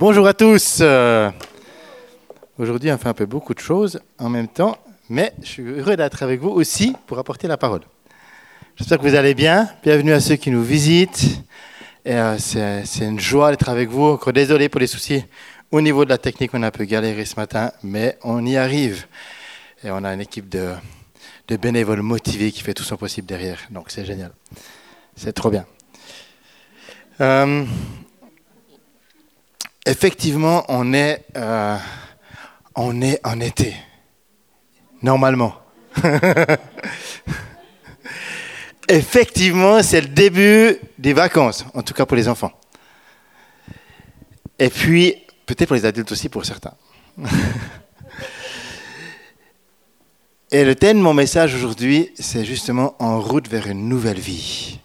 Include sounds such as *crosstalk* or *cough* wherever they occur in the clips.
Bonjour à tous. Euh, aujourd'hui, on fait un peu beaucoup de choses en même temps, mais je suis heureux d'être avec vous aussi pour apporter la parole. J'espère que vous allez bien. Bienvenue à ceux qui nous visitent. Euh, c'est une joie d'être avec vous. Encore désolé pour les soucis au niveau de la technique. On a un peu galéré ce matin, mais on y arrive. Et on a une équipe de, bénévoles motivés qui fait tout son possible derrière. Donc c'est génial. C'est trop bien. Euh, effectivement, on est, euh, on est en été. Normalement. *laughs* effectivement, c'est le début des vacances, en tout cas pour les enfants. Et puis, peut-être pour les adultes aussi, pour certains. *laughs* Et le thème de mon message aujourd'hui, c'est justement en route vers une nouvelle vie.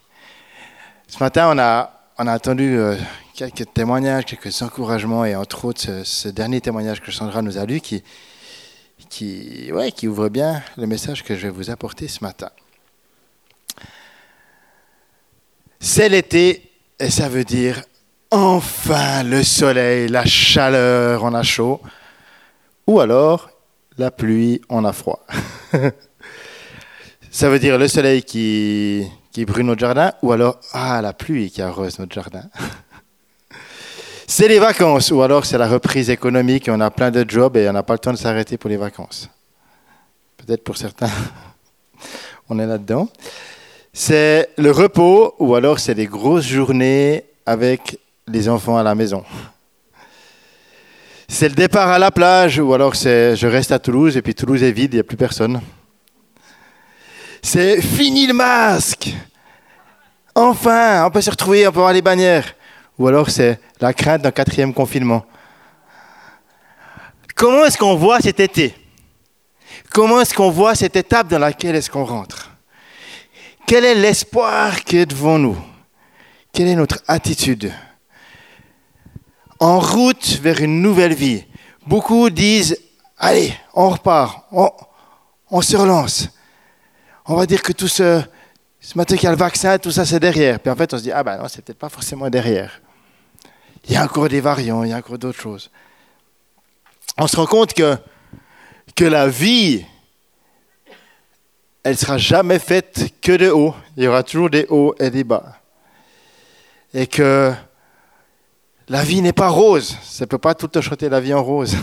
Ce matin, on a, on a entendu euh, quelques témoignages, quelques encouragements, et entre autres ce, dernier témoignage que Sandra nous a lu qui, qui, ouais, qui ouvre bien le message que je vais vous apporter ce matin. C'est l'été et ça veut dire enfin le soleil, la chaleur, on a chaud. Ou alors la pluie, on a froid. *laughs* ça veut dire le soleil qui, qui brûle notre jardin ou alors ah, la pluie qui arrose notre jardin. *laughs* c'est les vacances ou alors c'est la reprise économique, on a plein de jobs et on n'a pas le temps de s'arrêter pour les vacances. Peut-être pour certains, *laughs* on est là-dedans. C'est le repos ou alors c'est des grosses journées avec les enfants à la maison. C'est le départ à la plage ou alors c'est je reste à Toulouse et puis Toulouse est vide, il n'y a plus personne. C'est fini le masque. Enfin, on peut se retrouver, on peut voir les bannières. Ou alors c'est la crainte d'un quatrième confinement. Comment est-ce qu'on voit cet été? Comment est-ce qu'on voit cette étape dans laquelle est-ce qu'on rentre? Quel est l'espoir qui est devant nous? Quelle est notre attitude? En route vers une nouvelle vie. Beaucoup disent, allez, on repart, on, se relance. On va dire que tout ce, ce matin qu'il y a le vaccin, tout ça c'est derrière. Puis en fait on se dit, ah ben non, c'est peut-être pas forcément derrière. Il y a encore des variants, il y a encore d'autres choses. On se rend compte que, que la vie elle sera jamais faite que de haut. Il y aura toujours des hauts et des bas. Et que la vie n'est pas rose. Ça ne peut pas tout chanter la vie en rose.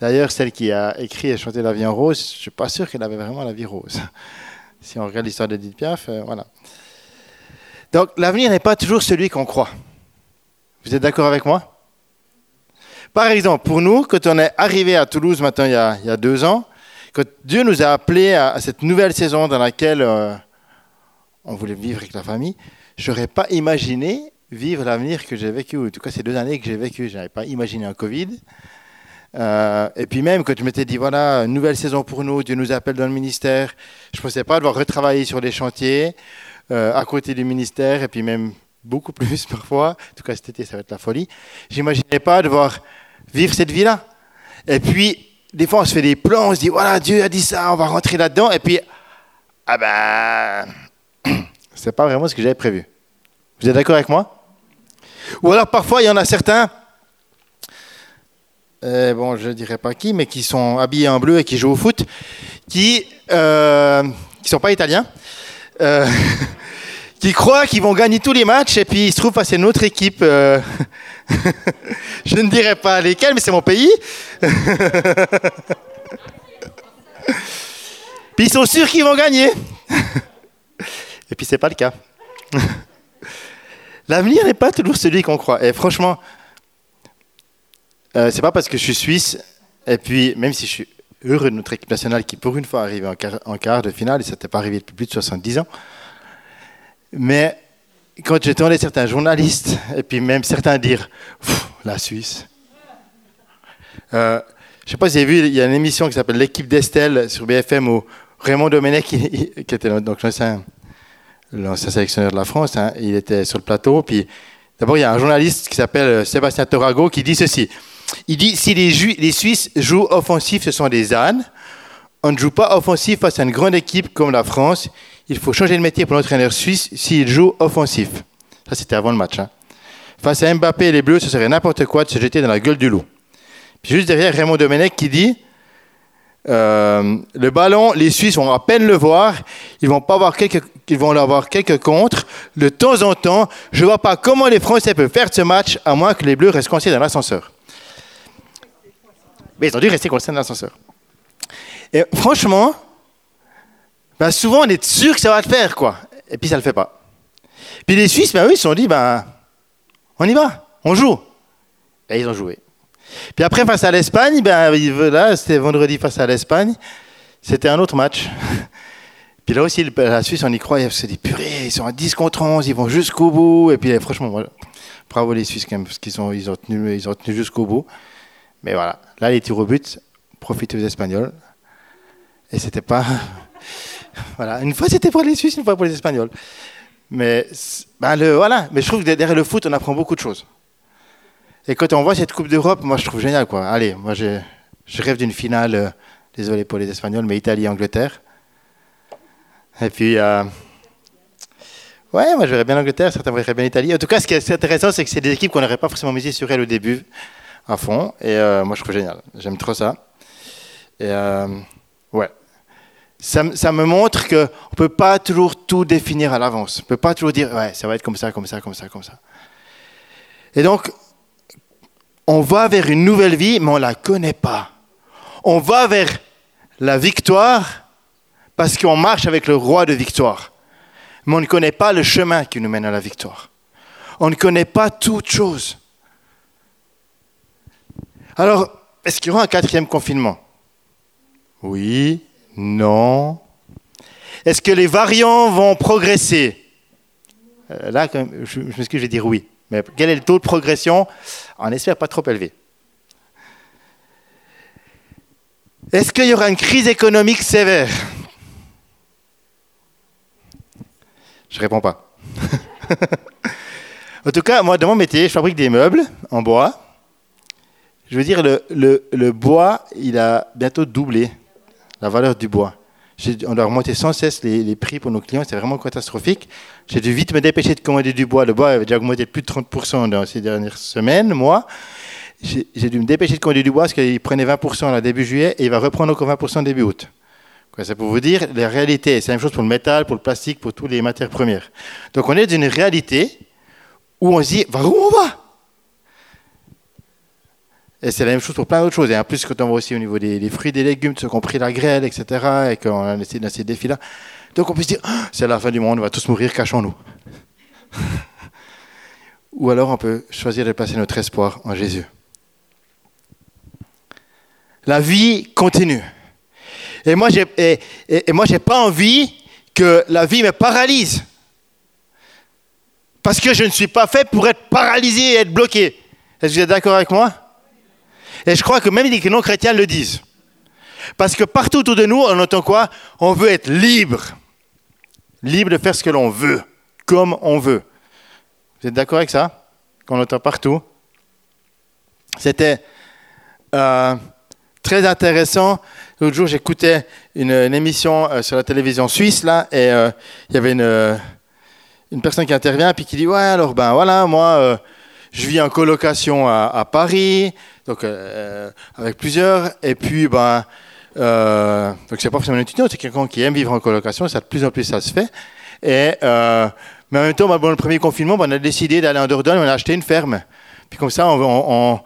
D'ailleurs, celle qui a écrit et chanté la vie en rose, je ne suis pas sûr qu'elle avait vraiment la vie rose. Si on regarde l'histoire d'Edith Piaf, euh, voilà. Donc, l'avenir n'est pas toujours celui qu'on croit. Vous êtes d'accord avec moi? Par exemple, pour nous, quand on est arrivé à Toulouse maintenant il y a, deux ans, quand Dieu nous a appelés à, cette nouvelle saison dans laquelle euh, on voulait vivre avec la famille, je n'aurais pas imaginé vivre l'avenir que j'ai vécu, en tout cas ces deux années que j'ai vécu. Je n'avais pas imaginé un Covid. Euh, et puis même quand je m'étais dit, voilà, nouvelle saison pour nous, Dieu nous appelle dans le ministère, je ne pensais pas devoir retravailler sur les chantiers euh, à côté du ministère, et puis même beaucoup plus *laughs* parfois, en tout cas cet été ça va être la folie, j'imaginais pas devoir vivre cette vie-là. Et puis des fois, on se fait des plans, on se dit, voilà, Dieu a dit ça, on va rentrer là-dedans, et puis, ah ben, *clears throat* c'est pas vraiment ce que j'avais prévu. Vous êtes d'accord avec moi? Ou alors, parfois, il y en a certains, euh, bon, je dirais pas qui, mais qui sont habillés en bleu et qui jouent au foot, qui ne euh, sont pas italiens, euh, *laughs* qui croient qu'ils vont gagner tous les matchs, et puis ils se trouvent face à une autre équipe. *laughs* je ne dirais pas lesquels, mais c'est mon pays. *laughs* puis ils sont sûrs qu'ils vont gagner. *laughs* Et puis c'est pas le cas. L'avenir n'est pas toujours celui qu'on croit. Et franchement, euh, c'est pas parce que je suis suisse, et puis même si je suis heureux de notre équipe nationale qui pour une fois arrive en quart, en quart de finale, et ça n'était pas arrivé depuis plus de 70 ans, mais quand j'entendais certains journalistes, et puis même certains dire la Suisse. Euh, je ne sais pas si vous avez vu, il y a une émission qui s'appelle L'équipe d'Estelle sur BFM où Raymond Domenech, *laughs* qui, était l'ancien, sélectionneur de la France, hein, il était sur le plateau. Puis d'abord, il y a un journaliste qui s'appelle euh, Sébastien Torago qui dit ceci. Il dit si les, les Suisses jouent offensif, ce sont des ânes. On ne joue pas offensif face à une grande équipe comme la France il faut changer de métier pour l'entraîneur suisse s'il joue offensif. Ça, c'était avant le match. Hein. face à Mbappé et les Bleus, ce serait n'importe quoi de se jeter dans la gueule du loup. Puis juste derrière, Raymond Domenech qui dit euh, le ballon, les Suisses vont à peine le voir, ils vont pas avoir quelques, ils vont avoir quelques contre. De temps en temps, je vois pas comment les Français peuvent faire ce match à moins que les Bleus restent coincés dans l'ascenseur. Mais ils ont dû rester coincés dans l'ascenseur. Et franchement, ben souvent on est sûr que ça va le faire, quoi. Et puis ça le fait pas. Puis les Suisses, ben eux, ils se sont dit, ben, on y va, on joue. Et ils ont joué. Puis après, face à l'Espagne, ben, là, c'était vendredi face à l'Espagne, c'était un autre match. *laughs* Puis là aussi, la Suisse, on y croit, on se dit, purée, ils sont à 10 contre 11, ils vont jusqu'au bout. Et puis franchement, bravo les Suisses quand même, parce qu'ils ont, ils ont tenu, ont tenu jusqu'au bout. Mais voilà, là, les tirs au but, profitez aux Espagnols. Et c'était pas. *laughs* voilà, une fois c'était pour les Suisses, une fois pour les Espagnols. Mais, ben le, voilà. Mais je trouve que derrière le foot, on apprend beaucoup de choses. Et quand on voit cette Coupe d'Europe, moi je trouve génial. Quoi. Allez, moi je, rêve d'une finale, euh, désolé pour les Espagnols, mais Italie-Angleterre. Et puis, euh, ouais, moi je verrais bien l'Angleterre, certains verraient bien l'Italie. En tout cas, ce qui est intéressant, c'est que c'est des équipes qu'on n'aurait pas forcément misé sur elles au début, à fond. Et euh, moi je trouve génial. J'aime trop ça. Et ouais. Ça, me montre qu'on ne peut pas toujours tout définir à l'avance. On ne peut pas toujours dire, ouais, ça va être comme ça, comme ça, comme ça, comme ça. Et donc, on va vers une nouvelle vie, mais on ne la connaît pas. On va vers la victoire parce qu'on marche avec le roi de victoire. Mais on ne connaît pas le chemin qui nous mène à la victoire. On ne connaît pas toute chose. Alors, est-ce qu'il y aura un quatrième confinement? Oui, non. Est-ce que les variants vont progresser? Euh, Là, je, m'excuse, je vais dire oui. Mais quel est le taux de progression? On espère pas trop élevé. Est-ce qu'il y aura une crise économique sévère? Je réponds pas. *laughs* en tout cas, moi, dans mon métier, je fabrique des meubles en bois. Je veux dire, le, le bois, il a bientôt doublé la valeur du bois on doit remonter sans cesse les, prix pour nos clients, c'est vraiment catastrophique. J'ai dû vite me dépêcher de commander du bois. Le bois avait déjà augmenté plus de 30% dans ces dernières semaines, moi. J'ai dû me dépêcher de commander du bois parce qu'il prenait 20% à début juillet et il va reprendre encore 20% début août. C'est pour vous dire la réalité. C'est la même chose pour le métal, pour le plastique, pour toutes les matières premières. Donc on est dans une réalité où on se dit, vers où on va et c'est la même chose pour plein d'autres choses. Et en plus, quand on voit aussi au niveau des, fruits et des légumes, ceux qui ont pris la grêle, etc., et qu'on a dans ces défis-là, donc on peut se dire, ah, c'est la fin du monde, on va tous mourir, cachons-nous. *laughs* Ou alors on peut choisir de placer notre espoir en Jésus. La vie continue. Et moi, j'ai, et, pas envie que la vie me paralyse. Parce que je ne suis pas fait pour être paralysé et être bloqué. Est-ce que vous êtes d'accord avec moi? Et je crois que même les non-chrétiens le disent. Parce que partout autour de nous, on entend quoi? On veut être libre. Libre de faire ce que l'on veut, comme on veut. Vous êtes d'accord avec ça? Qu'on entend partout C'était euh, très intéressant. L'autre jour, j'écoutais une, émission euh, sur la télévision suisse, là, et euh, il y avait une, une personne qui intervient, puis qui dit, ouais, alors ben voilà, moi, je vis en colocation à, Paris, donc euh, avec plusieurs. Et puis, ben, euh, donc c'est pas forcément un étudiant, c'est quelqu'un qui aime vivre en colocation. Ça de plus en plus ça se fait. Et euh, mais en même temps, ben, bon, le premier confinement, ben, on a décidé d'aller en Dordogne, on a acheté une ferme. Puis comme ça, on, on,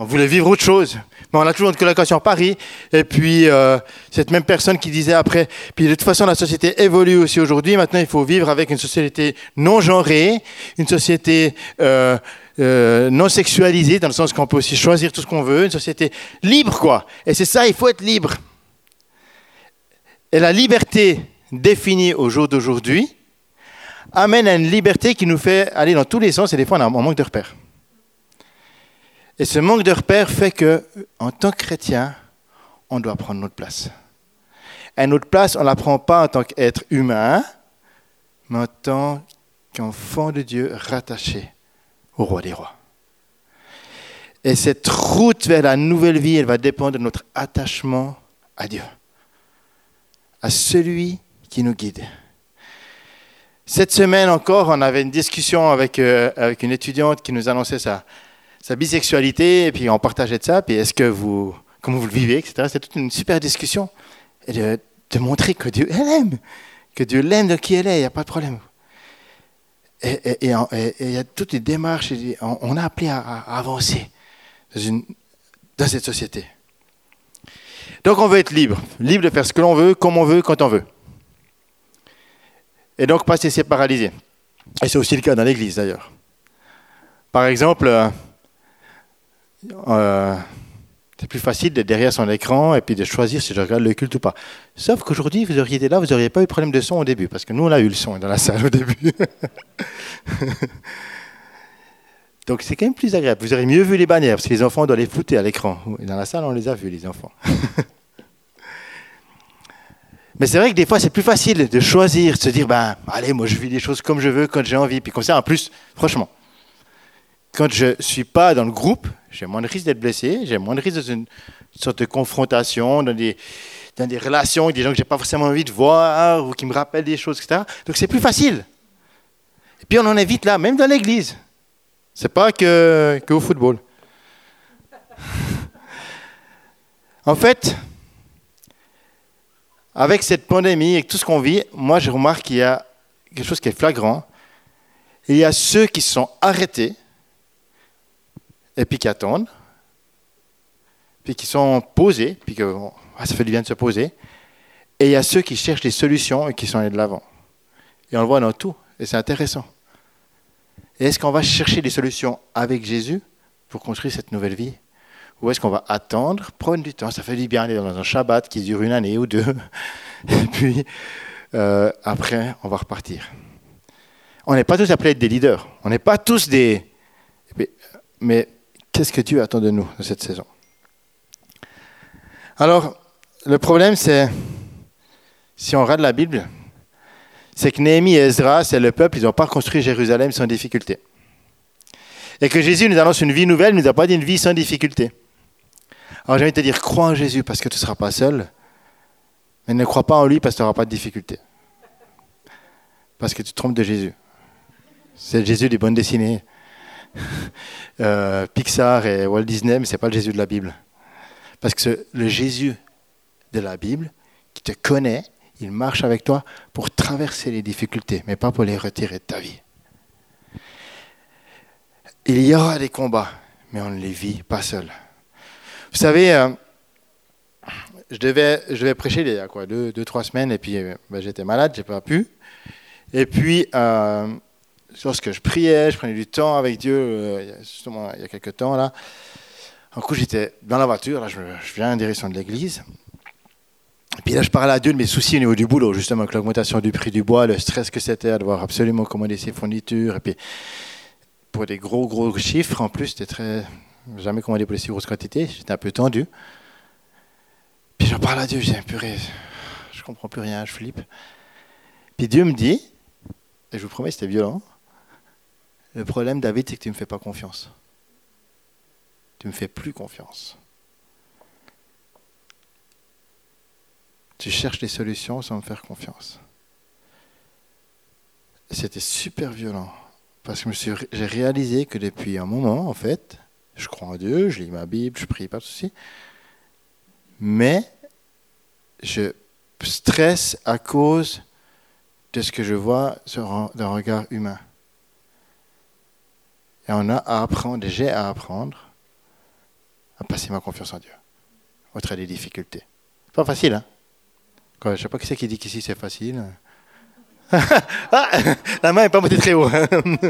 on voulait vivre autre chose. Mais on a toujours une colocation à Paris. Et puis, euh, cette même personne qui disait après, puis de toute façon, la société évolue aussi aujourd'hui. Maintenant, il faut vivre avec une société non genrée, une société euh, euh, non sexualisée, dans le sens qu'on peut aussi choisir tout ce qu'on veut, une société libre, quoi. Et c'est ça, il faut être libre. Et la liberté définie au jour d'aujourd'hui amène à une liberté qui nous fait aller dans tous les sens et des fois on, a, un manque de repères. Et ce manque de repères fait que, en tant que chrétien, on doit prendre notre place. Et notre place, on ne la prend pas en tant qu'être humain, mais en tant qu'enfant de Dieu rattaché au roi des rois. Et cette route vers la nouvelle vie, elle va dépendre de notre attachement à Dieu, à celui qui nous guide. Cette semaine encore, on avait une discussion avec, euh, avec une étudiante qui nous annonçait sa, sa bisexualité, et puis on partageait de ça, puis est-ce que vous, comment vous le vivez, etc. C'était toute une super discussion. Et de, de montrer que Dieu l'aime, que Dieu l'aime de qui elle est, il n'y a pas de problème. Et il y a toutes les démarches, on, a appelé à, avancer dans, cette société. Donc on veut être libre, libre de faire ce que l'on veut, comme on veut, quand on veut et donc pas se paralyser. Et c'est aussi le cas dans l'Église d'ailleurs. Par exemple, euh, euh, c'est plus facile d'être derrière son écran et puis de choisir si je regarde le culte ou pas. Sauf qu'aujourd'hui, vous auriez été là, vous n'auriez pas eu de problème de son au début, parce que nous, on a eu le son dans la salle au début. *laughs* Donc c'est quand même plus agréable. Vous aurez mieux vu les bannières, parce que les enfants doivent les flouter à l'écran. Dans la salle, on les a vus, les enfants. *laughs* Mais c'est vrai que des fois, c'est plus facile de choisir, de se dire, ben, allez, moi, je vis les choses comme je veux, quand j'ai envie. Puis comme en plus, franchement, quand je ne suis pas dans le groupe, j'ai moins de risque d'être blessé, j'ai moins de risque dans une sorte de confrontation, dans des, dans des relations avec des gens que je n'ai pas forcément envie de voir ou qui me rappellent des choses, etc. Donc c'est plus facile. Et puis on en est vite là, même dans l'église. C'est pas que, que au football. *laughs* en fait, avec cette pandémie et tout ce qu'on vit, moi je remarque qu'il y a quelque chose qui est flagrant. Il y a ceux qui sont arrêtés et puis qui attendent, puis qui sont posés, puis que ah, ça fait du bien de se poser. Et il y a ceux qui cherchent des solutions et qui sont allés de l'avant. Et on le voit dans tout, et c'est intéressant. Est-ce qu'on va chercher des solutions avec Jésus pour construire cette nouvelle vie? Ou est-ce qu'on va attendre, prendre du temps? Ça fait du bien aller dans un Shabbat qui dure une année ou deux. *laughs* Et puis, euh, après, on va repartir. On n'est pas tous appelés à être des leaders. On n'est pas tous des... Mais qu'est-ce que Dieu attend de nous dans cette saison? Alors, le problème, c'est, si on regarde la Bible, c'est que Néhémie et Ezra, c'est le peuple, ils n'ont pas construit Jérusalem sans difficulté. Et que Jésus nous annonce une vie nouvelle, nous a pas dit une vie sans difficulté. Alors j'ai envie de te dire, crois en Jésus parce que tu ne seras pas seul, mais ne crois pas en lui parce que tu n'auras pas de difficulté. Parce que tu te trompes de Jésus. C'est Jésus des bonnes dessinées. Euh, Pixar et Walt Disney, mais ce n'est pas le Jésus de la Bible. Parce que le Jésus de la Bible, qui te connaît, il marche avec toi pour traverser les difficultés, mais pas pour les retirer de ta vie. Il y aura des combats, mais on ne les vit pas seul. Vous savez, euh, je, devais, je devais prêcher il y a quoi, deux, trois semaines, et puis euh, ben, j'étais malade, j'ai pas pu. Et puis, lorsque je priais, je prenais du temps avec Dieu, justement il y a quelques temps, là, un coup j'étais dans la voiture, là, je, je viens en direction de l'église. Puis là, je parlais à Dieu de mes soucis au niveau du boulot, justement, avec l'augmentation du prix du bois, le stress que c'était à devoir absolument commander ses fournitures. Et puis, pour des gros, gros chiffres, en plus, c'était très, jamais commandé pour les si grosses quantités, j'étais un peu tendu. Puis je parle à Dieu, j'ai purée, je comprends plus rien, je flippe. Puis Dieu me dit, et je vous promets, c'était violent, le problème, David, c'est que tu ne me fais pas confiance. Tu ne me fais plus confiance. Tu cherches des solutions sans me faire confiance. C'était super violent. Parce que j'ai réalisé que depuis un moment, en fait, je crois en Dieu, je lis ma Bible, je prie, pas de souci. Mais je stresse à cause de ce que je vois d'un regard humain. Et on a à apprendre, j'ai à apprendre à passer ma confiance en Dieu, au travers des difficultés. Pas facile, hein Je ne sais pas qui c'est qui dit qu'ici c'est facile. *laughs* ah, la main n'est pas montée très haut.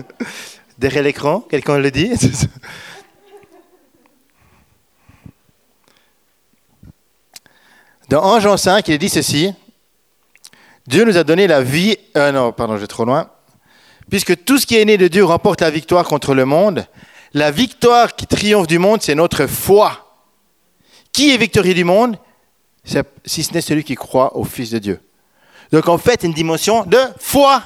*laughs* Derrière l'écran, quelqu'un le dit *laughs* Dans 1 Jean 5, il dit ceci Dieu nous a donné la vie. Euh, non, pardon, je vais trop loin. Puisque tout ce qui est né de Dieu remporte la victoire contre le monde, la victoire qui triomphe du monde, c'est notre foi. Qui est victorieux du monde? Si ce n'est celui qui croit au Fils de Dieu. Donc en fait, une dimension de foi.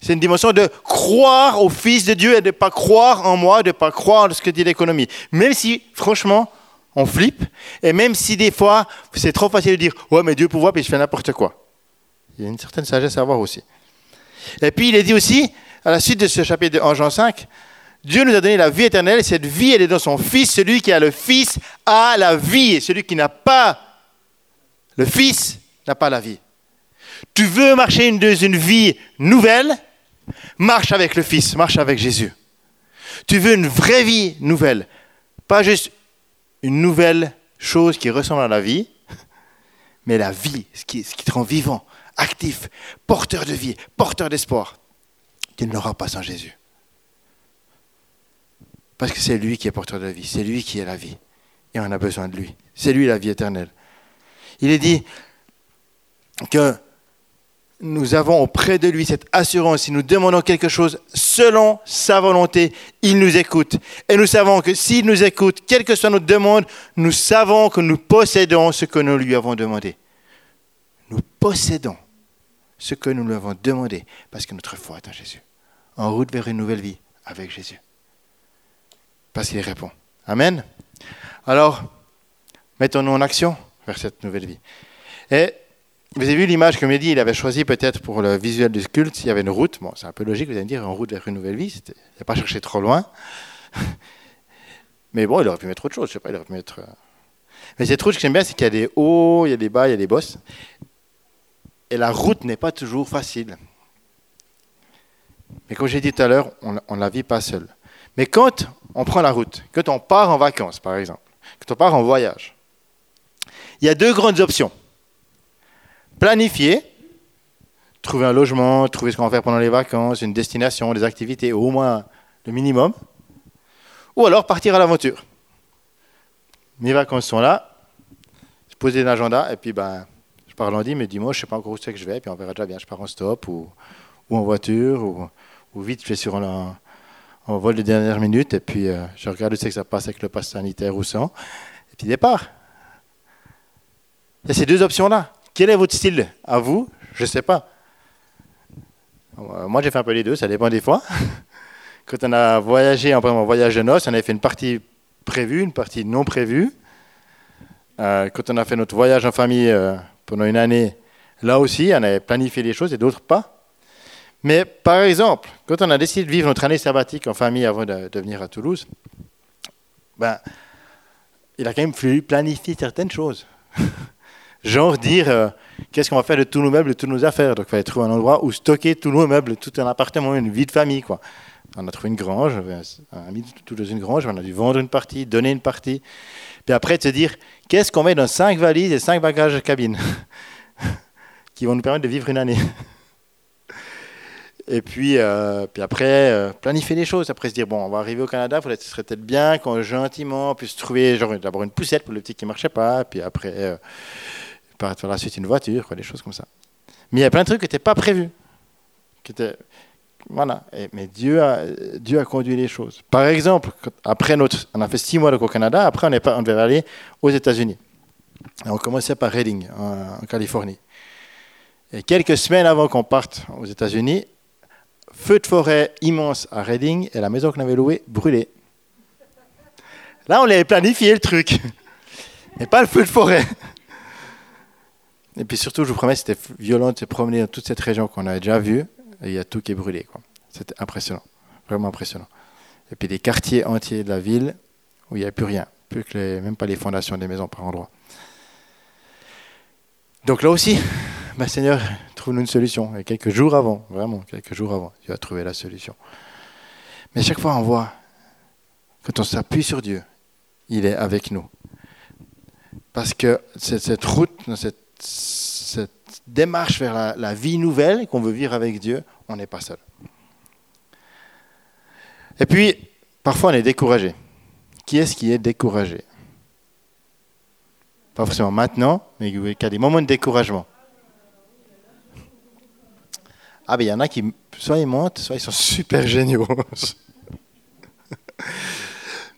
C'est une dimension de croire au Fils de Dieu et de ne pas croire en moi, de ne pas croire en ce que dit l'économie. Même si, franchement, on flippe. Et même si des fois, c'est trop facile de dire Ouais, mais Dieu pouvoir, puis je fais n'importe quoi. Il y a une certaine sagesse à avoir aussi. Et puis il est dit aussi, à la suite de ce chapitre de Jean 5, Dieu nous a donné la vie éternelle et cette vie, elle est dans son Fils. Celui qui a le Fils a la vie et celui qui n'a pas le Fils n'a pas la vie. Tu veux marcher dans une vie nouvelle? Marche avec le Fils, marche avec Jésus. Tu veux une vraie vie nouvelle, pas juste une nouvelle chose qui ressemble à la vie, *laughs* mais la vie, ce qui, ce qui te rend vivant, actif, porteur de vie, porteur d'espoir. Tu ne l'auras pas sans Jésus. Parce que c'est lui qui est porteur de vie, c'est lui qui est la vie. Et on a besoin de lui. C'est lui la vie éternelle. Il est dit que nous avons auprès de lui cette assurance. Si nous demandons quelque chose selon sa volonté, il nous écoute. Et nous savons que s'il nous écoute, quelle que soit notre demande, nous savons que nous possédons ce que nous lui avons demandé. Nous possédons ce que nous lui avons demandé parce que notre foi est en Jésus. En route vers une nouvelle vie avec Jésus. Parce qu'il répond. Amen. Alors, mettons-nous en action vers cette nouvelle vie. Et vous avez vu l'image que Mehdi il avait choisi peut-être pour le visuel du culte, il y avait une route. Bon, c'est un peu logique, vous allez me dire, en route vers une nouvelle vie, il n'a pas cherché trop loin. *laughs* Mais bon, il aurait pu mettre autre chose, je sais pas, il aurait pu mettre... Euh. Mais cette route, ce que j'aime bien, c'est qu'il y a des hauts, il y a des bas, il y a des bosses. Et la route n'est pas toujours facile. Mais comme j'ai dit tout à l'heure, on ne la vit pas seul. Mais quand on prend la route, quand on part en vacances, par exemple, quand on part en voyage, il y a deux grandes options planifier, trouver un logement, trouver ce qu'on va faire pendant les vacances, une destination, des activités, au moins le minimum, ou alors partir à l'aventure. Mes vacances sont là, je pose un agenda, et puis ben, je pars lundi, mais dimanche, je ne sais pas encore où c'est que je vais, puis on verra déjà bien, je pars en stop, ou, en voiture, ou, vite, je fais sur un, vol de dernière minute, et puis euh, je regarde où c'est que ça passe avec le pass sanitaire ou sans, et puis départ. Il y a ces deux options-là. Quel est votre style à vous? Je ne sais pas. Moi, j'ai fait un peu les deux, ça dépend des fois. *laughs* Quand on a voyagé, en voyage de noces, on avait fait une partie prévue, une partie non prévue. Euh, quand on a fait notre voyage en famille euh, pendant une année, là aussi, on avait planifié les choses et d'autres pas. Mais par exemple, quand on a décidé de vivre notre année sabbatique en famille avant de, de venir à Toulouse, ben, il a quand même fallu planifier certaines choses. *laughs* Genre dire euh, qu'est-ce qu'on va faire de tous nos meubles, de toutes nos affaires. Donc il fallait trouver un endroit où stocker tous nos meubles, tout un appartement, une vie de famille. Quoi. On a trouvé une grange, on a mis tout dans une grange, on a dû vendre une partie, donner une partie. Puis après, se dire qu'est-ce qu'on met dans cinq valises et cinq bagages de cabine *laughs* qui vont nous permettre de vivre une année? *laughs* Et puis, euh, puis après, euh, planifier les choses. Après, se dire, bon, on va arriver au Canada, ce serait peut-être bien qu'on gentiment puisse trouver d'abord une poussette pour le petit qui ne marchait pas, puis après, par la suite une voiture, quoi, des choses comme ça. Mais il y a plein de trucs qui n'étaient pas prévus. Voilà. mais Dieu a, conduit les choses. Par exemple, après notre, on a fait six mois au Canada, après on, est pas, on devait aller aux États-Unis. On commençait par Redding, en, Californie. Et quelques semaines avant qu'on parte aux États-Unis, feu de forêt immense à Redding et la maison qu'on avait louée brûlée. Là, on avait planifié le truc, *laughs* mais pas le feu de forêt. Et puis surtout, je vous promets, c'était violent de se promener dans toute cette région qu'on avait déjà vue. Et il y a tout qui est brûlé. C'était impressionnant. Vraiment impressionnant. Et puis des quartiers entiers de la ville où il n'y avait plus rien. Plus que les, même pas les fondations des maisons par endroits. Donc là aussi, *laughs* Seigneur, trouve-nous une solution. Et quelques jours avant, vraiment, quelques jours avant, Dieu a trouvé la solution. Mais chaque fois, on voit, quand on s'appuie sur Dieu, il est avec nous. Parce que cette, route, cette démarche vers la, vie nouvelle qu'on veut vivre avec Dieu, on n'est pas seul. Et puis, parfois, on est découragé. Qui est-ce qui est découragé? Pas forcément maintenant, mais qui a des moments de découragement. Ah, ben il y en a qui, soit ils montent, soit ils sont *laughs* super géniaux. *laughs*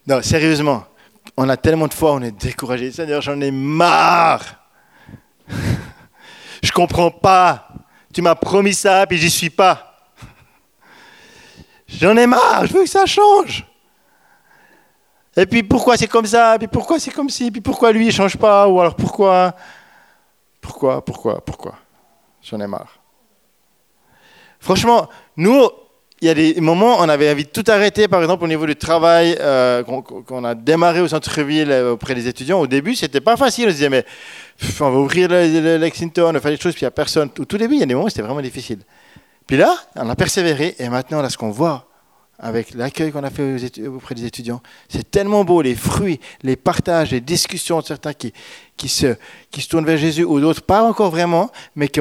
non, sérieusement, on a tellement de fois on est découragé. Seigneur, j'en ai marre. *laughs* Je comprends pas. Tu m'as promis ça, puis j'y suis pas. J'en ai marre, je veux que ça change. Et puis pourquoi c'est comme ça, puis pourquoi c'est comme ci, puis pourquoi lui il change pas, ou alors pourquoi, pourquoi, pourquoi, pourquoi? J'en ai marre. Franchement, nous, il y a des moments, on avait envie de tout arrêter, par exemple au niveau du travail euh, qu'on a démarré au centre-ville euh, auprès des étudiants. Au début, c'était pas facile. On se disait, mais on va ouvrir le, Lexington, on va faire des choses, puis il n'y a personne. Au tout début, il y a des moments où c'était vraiment difficile. Puis là, on a persévéré, et maintenant, là, ce qu'on voit, avec l'accueil qu'on a fait auprès des étudiants. C'est tellement beau, les fruits, les partages, les discussions de certains qui, qui, se, qui se tournent vers Jésus ou d'autres, pas encore vraiment, mais qui,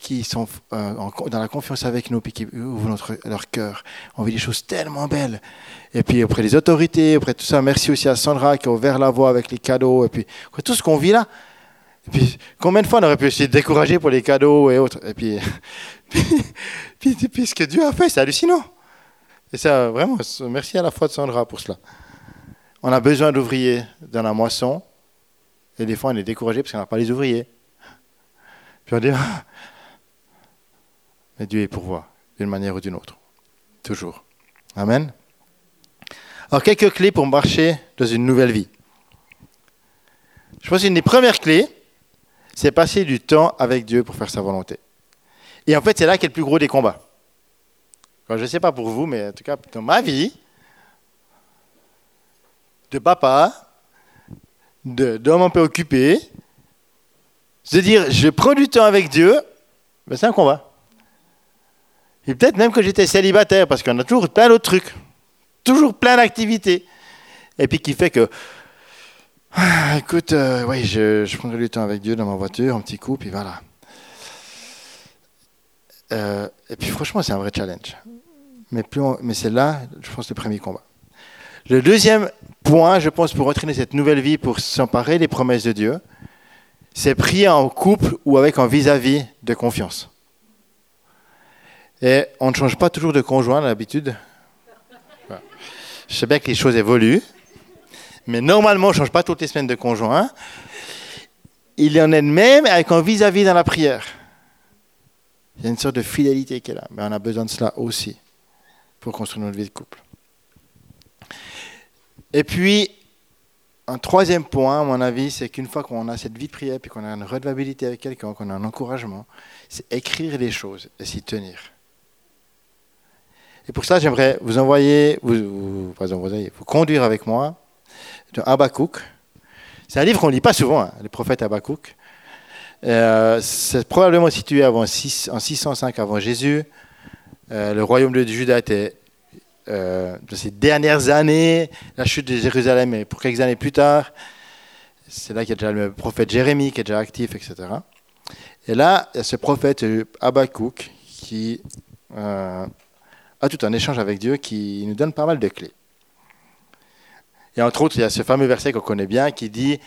qui, sont euh, dans la confiance avec nous, puis qui ouvrent leur cœur. On vit des choses tellement belles. Et puis auprès des autorités, auprès de tout ça, merci aussi à Sandra qui a ouvert la voie avec les cadeaux, et puis tout ce qu'on vit là. Puis, combien de fois on aurait pu essayer de décourager pour les cadeaux et autres Et *laughs* puis, puis, puis ce que Dieu a fait, c'est hallucinant. Et ça, vraiment, merci à la fois de Sandra pour cela. On a besoin d'ouvriers dans la moisson. Et des fois, on est découragé parce qu'on n'a pas les ouvriers. Puis on dit, ah. mais Dieu est pourvoir, d'une manière ou d'une autre. Toujours. Amen. Alors, quelques clés pour marcher dans une nouvelle vie. Je pense qu'une des premières clés, c'est passer du temps avec Dieu pour faire sa volonté. Et en fait, c'est là qu'est le plus gros des combats je ne sais pas pour vous, mais en tout cas, dans ma vie, de papa, d'homme un peu occupé, de dire je prends du temps avec Dieu, ben c'est un combat. Et peut-être même que j'étais célibataire, parce qu'on a toujours plein d'autres trucs, toujours plein d'activités. Et puis qui fait que, ah, écoute, euh, oui, je, prendrai du temps avec Dieu dans ma voiture, un petit coup, puis voilà. Euh, et puis franchement, c'est un vrai challenge mais, c'est là, je pense, le premier combat. Le deuxième point, je pense, pour entraîner cette nouvelle vie, pour s'emparer des promesses de Dieu, c'est prier en couple ou avec un vis-à-vis de confiance. Et on ne change pas toujours de conjoint d'habitude. Je sais bien que les choses évoluent, mais normalement, on ne change pas toutes les semaines de conjoint. Il y en a même avec un vis-à-vis dans la prière. Il y a une sorte de fidélité qui est là, mais on a besoin de cela aussi pour construire notre vie de couple. Et puis, un troisième point, à mon avis, c'est qu'une fois qu'on a cette vie de prière, puis qu'on a une redevabilité avec quelqu'un, qu'on a un encouragement, c'est écrire les choses et s'y tenir. Et pour ça, j'aimerais vous envoyer, vous, vous, conduire avec moi dans Habakkuk. C'est un livre qu'on ne lit pas souvent, hein, le prophète Habakkuk. Euh, c'est probablement situé avant 6, en 605 avant Jésus. Euh, le royaume de Juda était euh, de ces dernières années, la chute de Jérusalem est pour quelques années plus tard. C'est là qu'il y a déjà le prophète Jérémie qui est déjà actif, etc. Et là, il y a ce prophète Habakkuk qui euh, a tout un échange avec Dieu qui nous donne pas mal de clés. Et entre autres, il y a ce fameux verset qu'on connaît bien qui dit,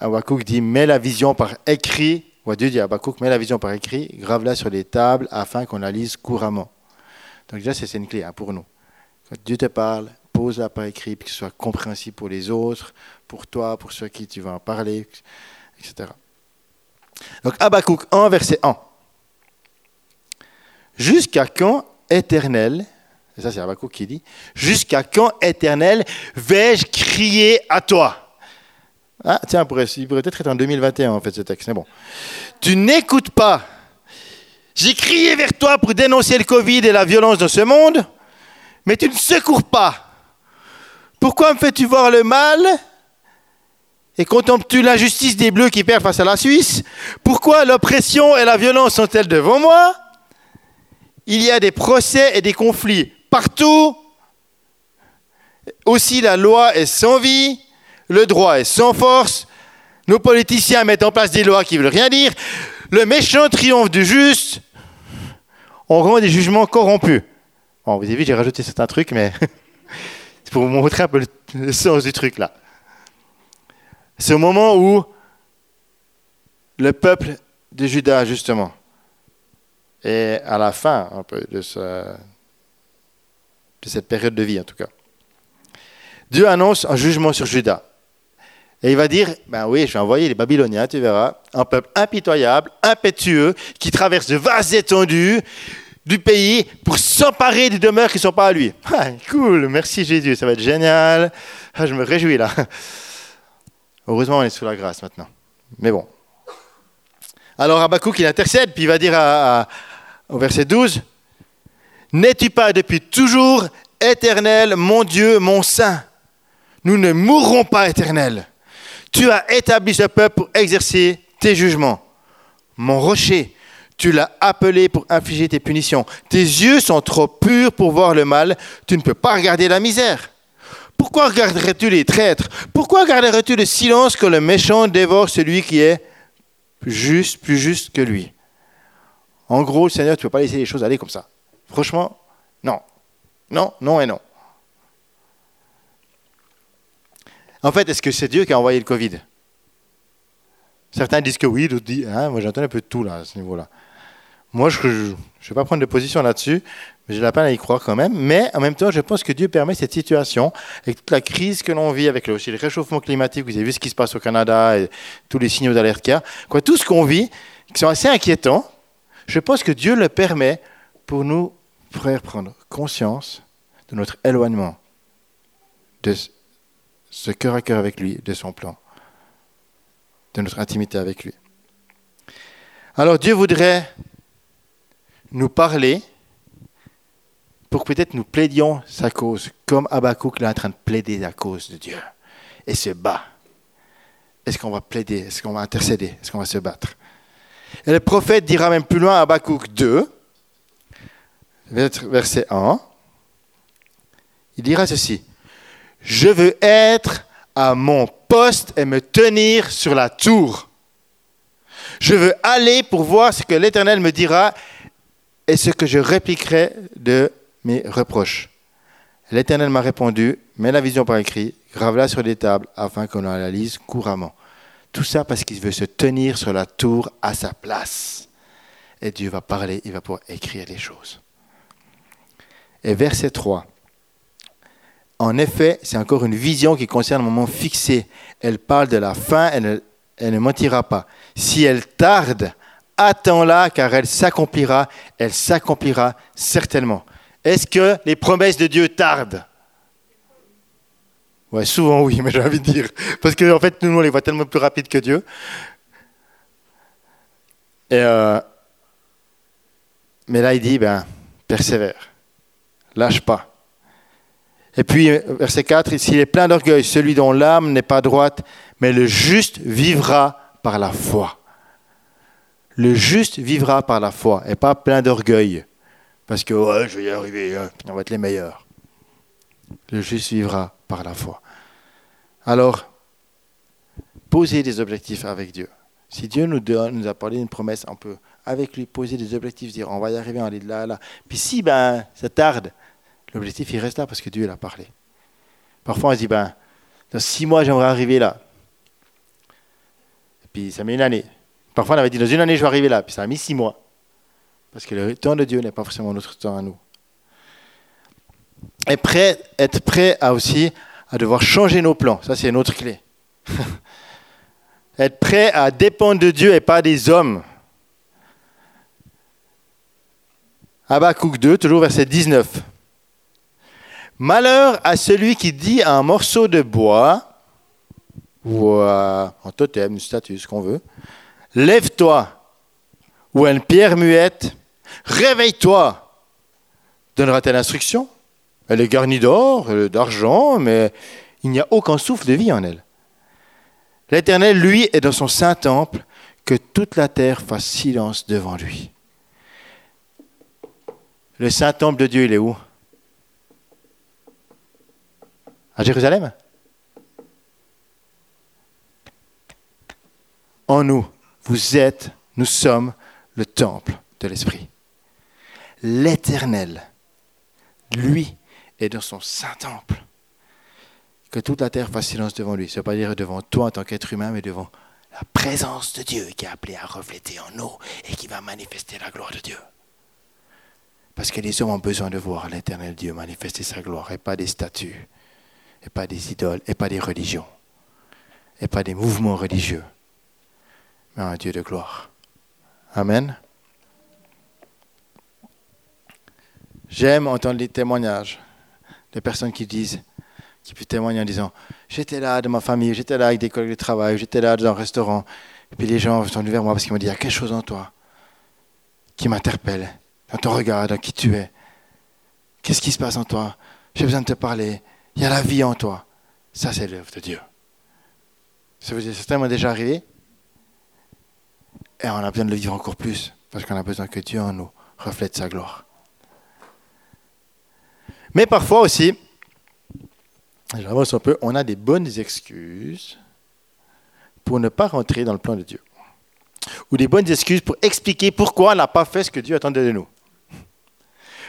Habakkuk dit, mets la vision par écrit Dieu dit à Habakkuk, mets la vision par écrit, grave-la sur les tables afin qu'on la lise couramment. Donc déjà, c'est une clé hein, pour nous. Quand Dieu te parle, pose-la par écrit, que ce soit compréhensible pour les autres, pour toi, pour ceux à qui tu vas en parler, etc. Donc Habakkuk 1, verset 1. Jusqu'à quand, éternel, ça c'est Habakkuk qui dit, jusqu'à quand, éternel, vais-je crier à toi? Ah, tiens, il pourrait, peut-être être en 2021 en fait ce texte, mais bon. Tu n'écoutes pas. J'ai crié vers toi pour dénoncer le Covid et la violence dans ce monde, mais tu ne secours pas. Pourquoi me fais-tu voir le mal et contemples-tu l'injustice des Bleus qui perdent face à la Suisse? Pourquoi l'oppression et la violence sont-elles devant moi? Il y a des procès et des conflits partout. Aussi la loi est sans vie le droit est sans force, nos politiciens mettent en place des lois qui ne veulent rien dire, le méchant triomphe du juste, on rend des jugements corrompus. Bon, vous avez vu, j'ai rajouté certains trucs, mais *laughs* c'est pour vous montrer un peu le, sens du truc là. C'est au moment où le peuple de Judas, justement, est à la fin de, de cette période de vie, en tout cas. Dieu annonce un jugement sur Judas. Et il va dire, ben oui, je vais envoyer les Babyloniens, tu verras, un peuple impitoyable, impétueux, qui traverse de vastes étendues du pays pour s'emparer des demeures qui ne sont pas à lui. *laughs* Ah, cool, merci Jésus, ça va être génial. Ah, je me réjouis là. Heureusement, on est sous la grâce maintenant. Mais bon. Alors Habakkuk, il intercède, puis il va dire au verset 12, N'es-tu pas depuis toujours éternel, mon Dieu, mon Saint? Nous ne mourrons pas éternel. Tu as établi ce peuple pour exercer tes jugements. Mon rocher, tu l'as appelé pour infliger tes punitions. Tes yeux sont trop purs pour voir le mal. Tu ne peux pas regarder la misère. Pourquoi regarderais-tu les traîtres? Pourquoi garderais-tu le silence que le méchant dévore celui qui est juste, plus juste que lui? En gros, Seigneur, tu ne peux pas laisser les choses aller comme ça. Franchement, non. Non, non et non. En fait, est-ce que c'est Dieu qui a envoyé le Covid? Certains disent que oui, d'autres disent, hein, moi j'entends un peu de tout là, à ce niveau-là. Moi, je ne vais pas prendre de position là-dessus, mais j'ai la peine à y croire quand même. Mais en même temps, je pense que Dieu permet cette situation, avec toute la crise que l'on vit, avec aussi le réchauffement climatique, vous avez vu ce qui se passe au Canada, et tous les signaux d'alerte qu'il y a, quoi, tout ce qu'on vit, qui sont assez inquiétants, je pense que Dieu le permet pour nous faire prendre conscience de notre éloignement, ce cœur à cœur avec lui, de son plan, de notre intimité avec lui. Alors Dieu voudrait nous parler pour que peut-être nous plaidions sa cause, comme Abakouk est en train de plaider la cause de Dieu et se bat. Est-ce qu'on va plaider? Est-ce qu'on va intercéder? Est-ce qu'on va se battre? Et le prophète dira même plus loin à Habakkuk 2, verset 1, il dira ceci, je veux être à mon poste et me tenir sur la tour. Je veux aller pour voir ce que l'Éternel me dira et ce que je répliquerai de mes reproches. L'Éternel m'a répondu, mets la vision par écrit, grave-la sur des tables afin qu'on la lise couramment. Tout ça parce qu'il veut se tenir sur la tour à sa place. Et Dieu va parler, il va pouvoir écrire les choses. Et verset 3. En effet, c'est encore une vision qui concerne un moment fixé. Elle parle de la fin, elle ne, mentira pas. Si elle tarde, attends-la car elle s'accomplira, elle s'accomplira certainement. Est-ce que les promesses de Dieu tardent? Ouais, souvent oui, mais j'ai envie de dire. Parce qu'en en fait, nous, on les voit tellement plus rapides que Dieu. Euh, mais là, il dit, ben, persévère, lâche pas. Et puis, verset 4, s'il est plein d'orgueil, celui dont l'âme n'est pas droite, mais le juste vivra par la foi. Le juste vivra par la foi et pas plein d'orgueil. Parce que ouais, je vais y arriver, hein, on va être les meilleurs. Le juste vivra par la foi. Alors, posez des objectifs avec Dieu. Si Dieu nous, donne, nous a parlé d'une promesse, on peut avec lui poser des objectifs, dire on va y arriver, on est là, là. Puis si ben, ça tarde, l'objectif il reste là parce que Dieu l'a parlé. Parfois on se dit ben, dans six mois j'aimerais arriver là. Puis ça met une année. Parfois, on avait dit dans une année, je vais arriver là. Puis ça a mis six mois. Parce que le temps de Dieu n'est pas forcément notre temps à nous. Et être prêt à aussi à devoir changer nos plans. Ça, c'est une autre clé. *laughs* être prêt à dépendre de Dieu et pas des hommes. Habakkuk 2, toujours verset 19. Malheur à celui qui dit à un morceau de bois, ou à un totem, une statue, ce qu'on veut, Lève-toi, ou une pierre muette, réveille-toi. Donnera-t-elle instruction? Elle est garnie d'or, d'argent, mais il n'y a aucun souffle de vie en elle. L'Éternel, lui, est dans son saint temple, que toute la terre fasse silence devant lui. Le saint temple de Dieu, il est où? À Jérusalem? En nous. Vous êtes, nous sommes le temple de l'Esprit. L'Éternel, lui, est dans son saint temple. Que toute la terre fasse silence devant lui. Ce n'est pas dire devant toi en tant qu'être humain, mais devant la présence de Dieu qui est appelée à refléter en nous et qui va manifester la gloire de Dieu. Parce que les hommes ont besoin de voir l'éternel Dieu manifester sa gloire et pas des statues, et pas des idoles, et pas des religions, et pas des mouvements religieux mais un Dieu de gloire. Amen. J'aime entendre les témoignages des personnes qui disent, qui peuvent témoigner en disant J'étais là de ma famille, j'étais là avec des collègues de travail, j'étais là dans un restaurant. Et puis les gens sont venus vers moi parce qu'ils m'ont dit Il y a quelque chose en toi qui m'interpelle. dans ton regard, dans qui tu es. Qu'est-ce qui se passe en toi? J'ai besoin de te parler. Il y a la vie en toi. Ça, c'est l'œuvre de Dieu. Ça vous est certainement déjà arrivé Et on a besoin de le vivre encore plus, parce qu'on a besoin que Dieu en nous reflète sa gloire. Mais parfois aussi, j'avance un peu, on a des bonnes excuses pour ne pas rentrer dans le plan de Dieu. Ou des bonnes excuses pour expliquer pourquoi on n'a pas fait ce que Dieu attendait de nous.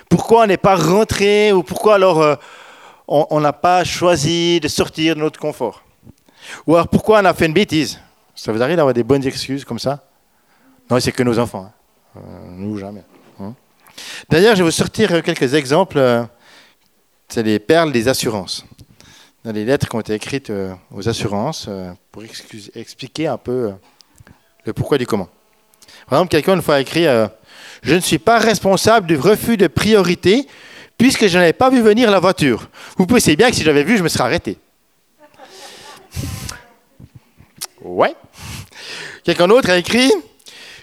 Pourquoi on n'est pas rentré, ou pourquoi alors euh, on n'a pas choisi de sortir de notre confort. Ou alors pourquoi on a fait une bêtise? Ça vous arrive d'avoir des bonnes excuses comme ça? Non, c'est que nos enfants. Hein. Euh, nous, jamais. Hein. D'ailleurs, je vais vous sortir quelques exemples. Euh, c'est les perles des assurances. Dans les lettres qui ont été écrites aux assurances pour expliquer un peu le pourquoi du comment. Par exemple, quelqu'un une fois écrit je ne suis pas responsable du refus de priorité puisque je n'avais pas vu venir la voiture. Vous pensez bien que si j'avais vu, je me serais arrêté. Ouais. Quelqu'un d'autre a écrit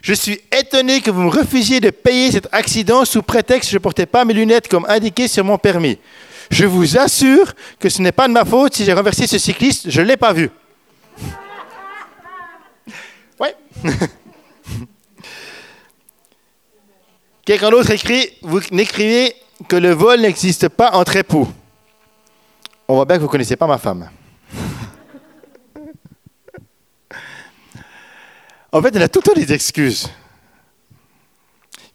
Je suis étonné que vous me refusiez de payer cet accident sous prétexte que je ne portais pas mes lunettes comme indiqué sur mon permis. Je vous assure que ce n'est pas de ma faute si j'ai renversé ce cycliste, je ne l'ai pas vu. Ouais. *laughs* Quelqu'un d'autre écrit, vous n'écrivez que le vol n'existe pas entre époux. On voit bien que vous ne connaissez pas ma femme. en fait, elle a tout le temps des excuses.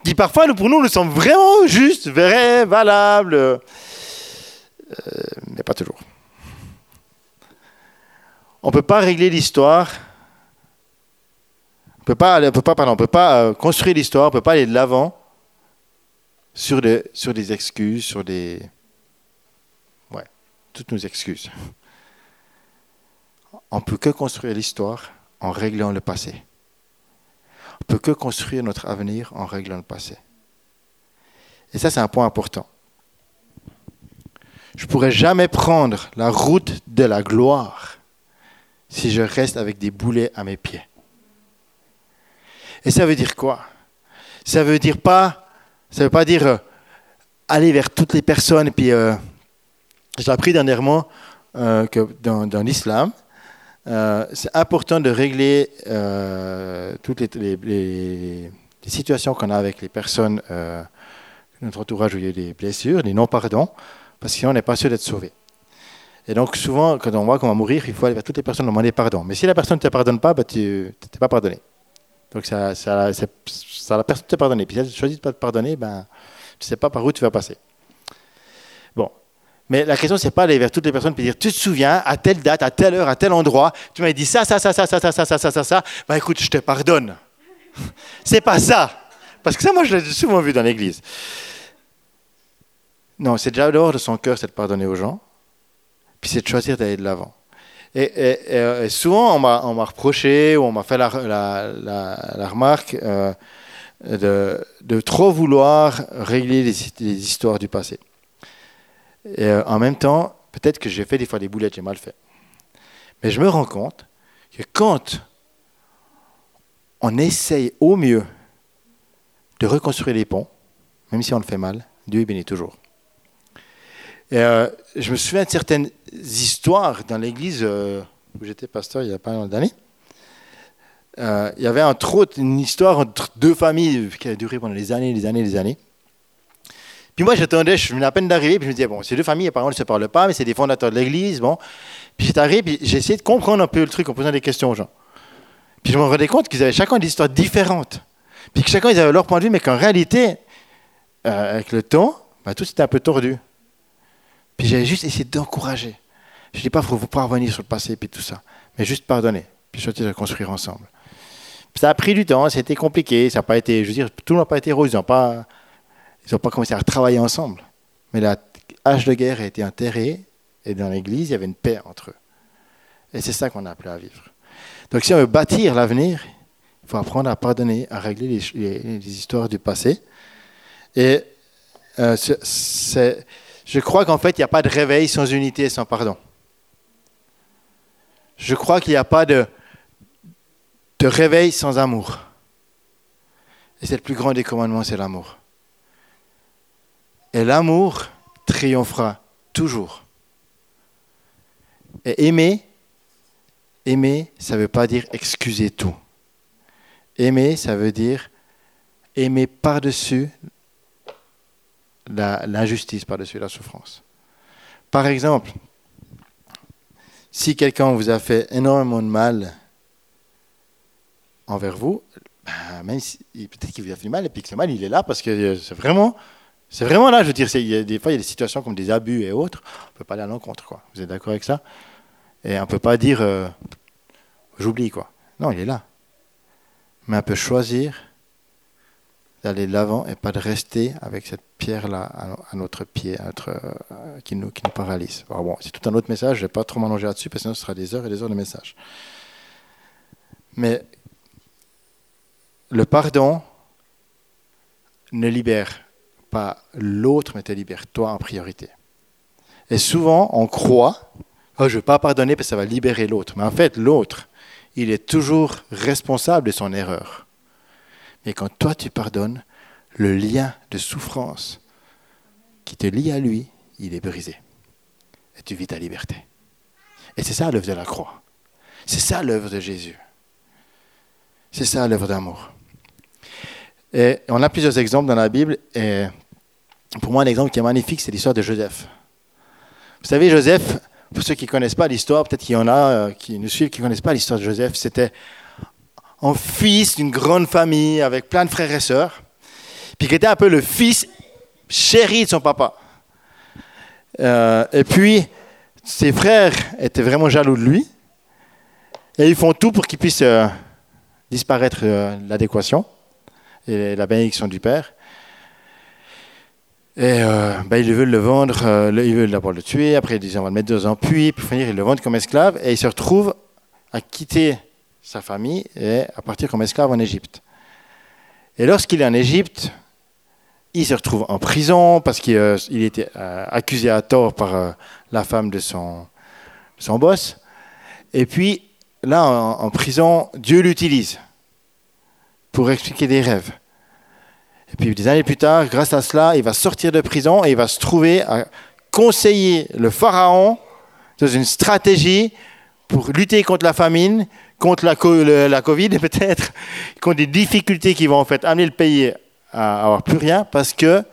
Qui parfois, pour nous, nous sont vraiment justes, vrais, valables. Euh, mais pas toujours. On ne peut pas régler l'histoire. On ne peut pas, pardon, on peut pas euh, construire l'histoire, on ne peut pas aller de l'avant sur des, sur des excuses, sur des... Ouais, toutes nos excuses. On ne peut que construire l'histoire en réglant le passé. On ne peut que construire notre avenir en réglant le passé. Et ça, c'est un point important. Je ne pourrai jamais prendre la route de la gloire si je reste avec des boulets à mes pieds. Et ça veut dire quoi? Ça veut dire pas ça ne veut pas dire euh, aller vers toutes les personnes. Puis, euh, j'ai appris dernièrement euh, que dans, l'islam, c'est important de régler toutes les, situations qu'on a avec les personnes, notre entourage où il y a des blessures, des non-pardons, parce que on n'est pas sûr d'être sauvé. Et donc souvent, quand on voit qu'on va mourir, il faut aller vers toutes les personnes demander pardon. Mais si la personne ne te pardonne pas, bah, tu n'es pas pardonné. Donc ça, ça, ça la personne te pardonner. Puis si elle choisit de pas te pardonner, ben, tu ne sais pas par où tu vas passer. Bon. Mais la question, c'est pas d'aller vers toutes les personnes et dire Tu te souviens, à telle date, à telle heure, à tel endroit, tu m'as dit ça, ça, ça, ça, ça, ça, ça, ça, ça, ça, ça. Ben écoute, je te pardonne. c'est pas ça. Parce que ça, moi, je l'ai souvent vu dans l'église. Non, c'est déjà dehors de son cœur, c'est de pardonner aux gens. Puis c'est de choisir d'aller de l'avant. Et, souvent, on m'a reproché ou on m'a fait la, remarque euh, de, trop vouloir régler les, histoires du passé. Et euh, en même temps, peut-être que j'ai fait des fois des boulettes, j'ai mal fait. Mais je me rends compte que quand on essaye au mieux de reconstruire les ponts, même si on le fait mal, Dieu est béni toujours. Et euh, je me souviens de certaines histoires dans l'église euh, où j'étais pasteur il y a pas mal d'années. Euh, il y avait entre autres une histoire entre deux familles qui a duré pendant des années, des années, des années. Puis moi, j'attendais, je venais à peine d'arriver, puis je me disais, bon, ces deux familles, apparemment, ne se parlent pas, mais c'est des fondateurs de l'église, bon. Puis j'étais arrivé, puis j'ai essayé de comprendre un peu le truc en posant des questions aux gens. Puis je me rendais compte qu'ils avaient chacun des histoires différentes. Puis que chacun, ils avaient leur point de vue, mais qu'en réalité, avec le temps, bah, tout c'était un peu tordu. Puis j'ai juste essayé d'encourager. Je ne dis pas qu'il faut pas revenir sur le passé et tout ça, mais juste pardonner, puis choisir de construire ensemble. ça a pris du temps, c'était compliqué, ça n'a pas été, je veux dire, tout n'a pas été rose, ils n'ont pas, pas commencé à travailler ensemble. Mais la hache de guerre a été enterrée et dans l'Église, il y avait une paix entre eux. Et c'est ça qu'on a appelé à vivre. Donc si on veut bâtir l'avenir, il faut apprendre à pardonner, à régler les, histoires du passé. Et euh, c'est je crois qu'en fait, il n'y a pas de réveil sans unité et sans pardon. Je crois qu'il n'y a pas de, de réveil sans amour. Et c'est le plus grand des commandements, c'est l'amour. Et l'amour triomphera toujours. Et aimer, aimer, ça ne veut pas dire excuser tout. Aimer, ça veut dire aimer par-dessus l'injustice, par-dessus la souffrance. Par exemple, si quelqu'un vous a fait énormément de mal envers vous, ben, peut-être qu'il vous a fait mal et puis que le mal il est là parce que c'est vraiment, vraiment là. Je veux dire, il y a des fois il y a des situations comme des abus et autres, on peut pas aller à l'encontre, quoi. Vous êtes d'accord avec ça? Et on peut pas dire euh, j'oublie quoi. Non, il est là. Mais on peut choisir d'aller de l'avant et pas de rester avec cette pierre-là à, notre pied, euh, qui, nous, qui nous paralyse. bon, c'est tout un autre message, je ne vais pas trop m'allonger là-dessus, parce que sinon ce sera des heures et des heures de message. Mais le pardon ne libère pas l'autre, mais te libère toi en priorité. Et souvent, on croit, oh, je ne veux pas pardonner parce que ça va libérer l'autre. Mais en fait, l'autre, il est toujours responsable de son erreur. Mais quand toi tu pardonnes, le lien de souffrance qui te lie à lui, il est brisé. Et tu vis ta liberté. Et c'est ça l'œuvre de la croix. C'est ça l'œuvre de Jésus. C'est ça l'œuvre d'amour. Et on a plusieurs exemples dans la Bible. Et pour moi, un exemple qui est magnifique, c'est l'histoire de Joseph. Vous savez, Joseph, pour ceux qui ne connaissent pas l'histoire, peut-être qu'il y en a euh, qui nous suivent, qui ne connaissent pas l'histoire de Joseph, c'était un fils d'une grande famille avec plein de frères et sœurs, puis qui était un peu le fils chéri de son papa. Euh, et puis, ses frères étaient vraiment jaloux de lui, et ils font tout pour qu'il puisse euh, disparaître l'adéquation et la bénédiction du Père. Et euh, ben, ils veulent le vendre, euh, ils veulent d'abord le tuer, après ils disent on va le mettre dans un puits, puis finir ils le vendent comme esclave, et il se retrouve à quitter sa famille et à partir comme esclave en Égypte. Et lorsqu'il est en Égypte, il se retrouve en prison parce qu'il euh, était accusé à tort par la femme de son, son boss. Et puis là, en prison, Dieu l'utilise pour expliquer des rêves. Et puis des années plus tard, grâce à cela, il va sortir de prison et il va se trouver à conseiller le pharaon dans une stratégie pour lutter contre la famine, contre la, Covid *laughs* peut-être, contre des difficultés qui vont en fait amener le pays à avoir plus rien, parce que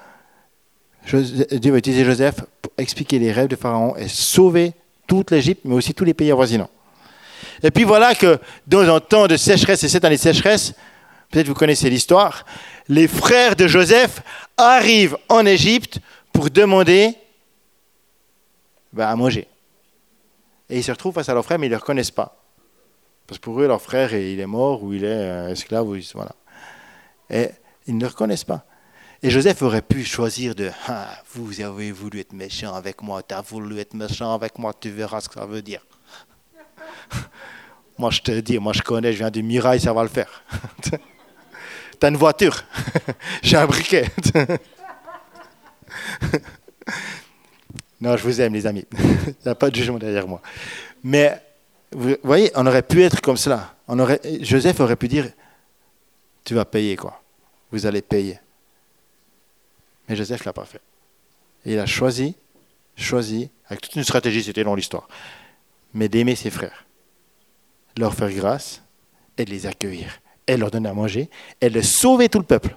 Dieu va utiliser Joseph pour expliquer les rêves de Pharaon et sauver toute l'Égypte, mais aussi tous les pays avoisinants. Et puis voilà que dans un temps de sécheresse, et cette année de sécheresse, peut-être vous connaissez l'histoire, les frères de Joseph arrivent en Égypte pour demander ben, à manger. Et ils se retrouvent face à leur frère, mais ils ne le reconnaissent pas. Parce que pour eux, leur frère, il est mort ou il est euh, esclave. Ou, voilà. Et ils ne le reconnaissent pas. Et Joseph aurait pu choisir de ah, Vous avez voulu être méchant avec moi, tu as voulu être méchant avec moi, tu verras ce que ça veut dire. *laughs* moi, je te dis, moi, je connais, je viens du Mirail, ça va le faire. *laughs* T'as une voiture. *laughs* J'ai un briquet. non, je vous aime, les amis. Il n'y a pas de jugement derrière moi. Mais, vous voyez, on aurait pu être comme cela. Joseph aurait pu dire Tu vas payer, quoi. Vous allez payer. Mais Joseph ne l'a pas fait. il a choisi, choisi, avec toute une stratégie, c'était long l'histoire, mais d'aimer ses frères, leur faire grâce et de les accueillir elle leur donnait à manger, elle sauvait tout le peuple.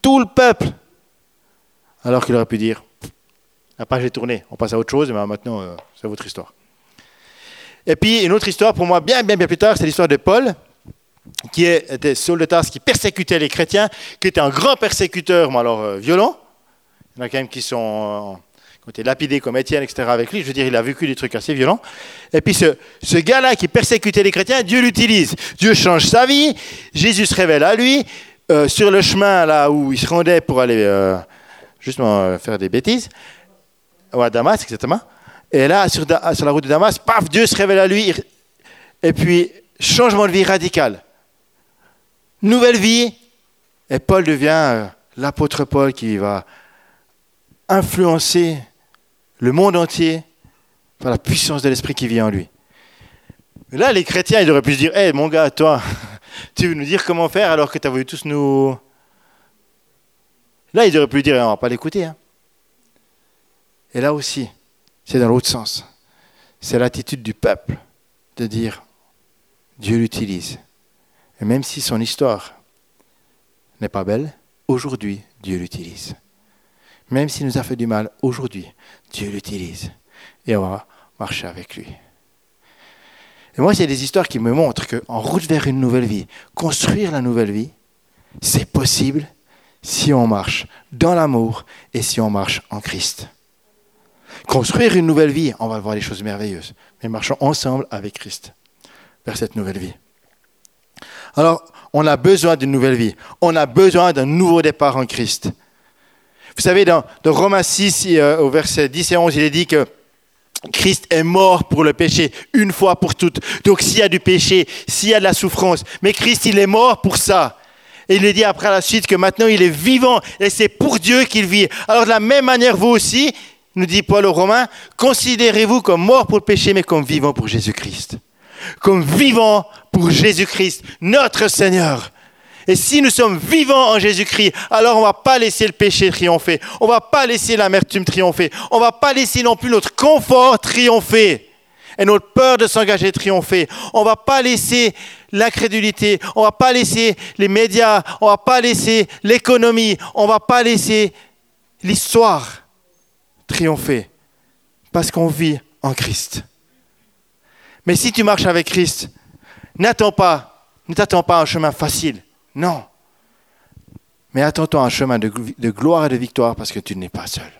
Tout le peuple. Alors qu'il aurait pu dire, la page est tournée, on passe à autre chose, mais maintenant, euh, c'est votre histoire. Et puis, une autre histoire, pour moi, bien, bien, bien plus tard, c'est l'histoire de Paul, qui était Saul de qui persécutait les chrétiens, qui était un grand persécuteur, alors euh, violent. Il y en a quand même qui sont ont été lapidés comme Étienne, etc. avec lui. Je veux dire, il a vécu des trucs assez violents. Et puis ce, ce gars-là qui persécutait les chrétiens, Dieu l'utilise. Dieu change sa vie. Jésus se révèle à lui. Euh, sur le chemin là où il se rendait pour aller euh, justement euh, faire des bêtises, ou à Damas exactement. Et là, sur, la route de Damas, paf, Dieu se révèle à lui. Et puis, changement de vie radical. Nouvelle vie. Et Paul devient l'apôtre Paul qui va influencer le monde entier par la puissance de l'esprit qui vit en lui. là, les chrétiens, ils auraient pu se dire Hé, mon gars, toi, *laughs* tu veux nous dire comment faire alors que tu as voulu tous nous. Là, ils auraient pu dire, on ne va pas l'écouter. Hein. Et là aussi, c'est dans l'autre sens. C'est l'attitude du peuple de dire, Dieu l'utilise. Et même si son histoire n'est pas belle, aujourd'hui, Dieu l'utilise. Même s'il nous a fait du mal, aujourd'hui, Dieu l'utilise. Et on va marcher avec lui. Et moi, c'est des histoires qui me montrent qu'en route vers une nouvelle vie, construire la nouvelle vie, c'est possible si on marche dans l'amour et si on marche en Christ. Construire une nouvelle vie, on va voir des choses merveilleuses. Mais marchons ensemble avec Christ vers cette nouvelle vie. Alors, on a besoin d'une nouvelle vie. On a besoin d'un nouveau départ en Christ. Vous savez, dans, Romains 6, euh, au verset 10 et 11, il est dit que Christ est mort pour le péché une fois pour toutes. Donc s'il y a du péché, s'il y a de la souffrance, mais Christ, il est mort pour ça. Et il est dit après la suite que maintenant il est vivant et c'est pour Dieu qu'il vit. Alors de la même manière, vous aussi, nous dit Paul aux Romains, considérez-vous comme mort pour le péché, mais comme vivant pour Jésus-Christ. Comme vivant pour Jésus-Christ, notre Seigneur. Et si nous sommes vivants en Jésus-Christ, alors on ne va pas laisser le péché triompher. On ne va pas laisser l'amertume triompher. On ne va pas laisser non plus notre confort triompher. Et notre peur de s'engager triompher. On ne va pas laisser l'incrédulité. On ne va pas laisser les médias. On ne va pas laisser l'économie. On ne va pas laisser l'histoire triompher. Parce qu'on vit en Christ. Mais si tu marches avec Christ, n'attends pas, ne t'attends pas un chemin facile. Non. Mais attends-toi un chemin de, gloire et de victoire parce que tu n'es pas seul.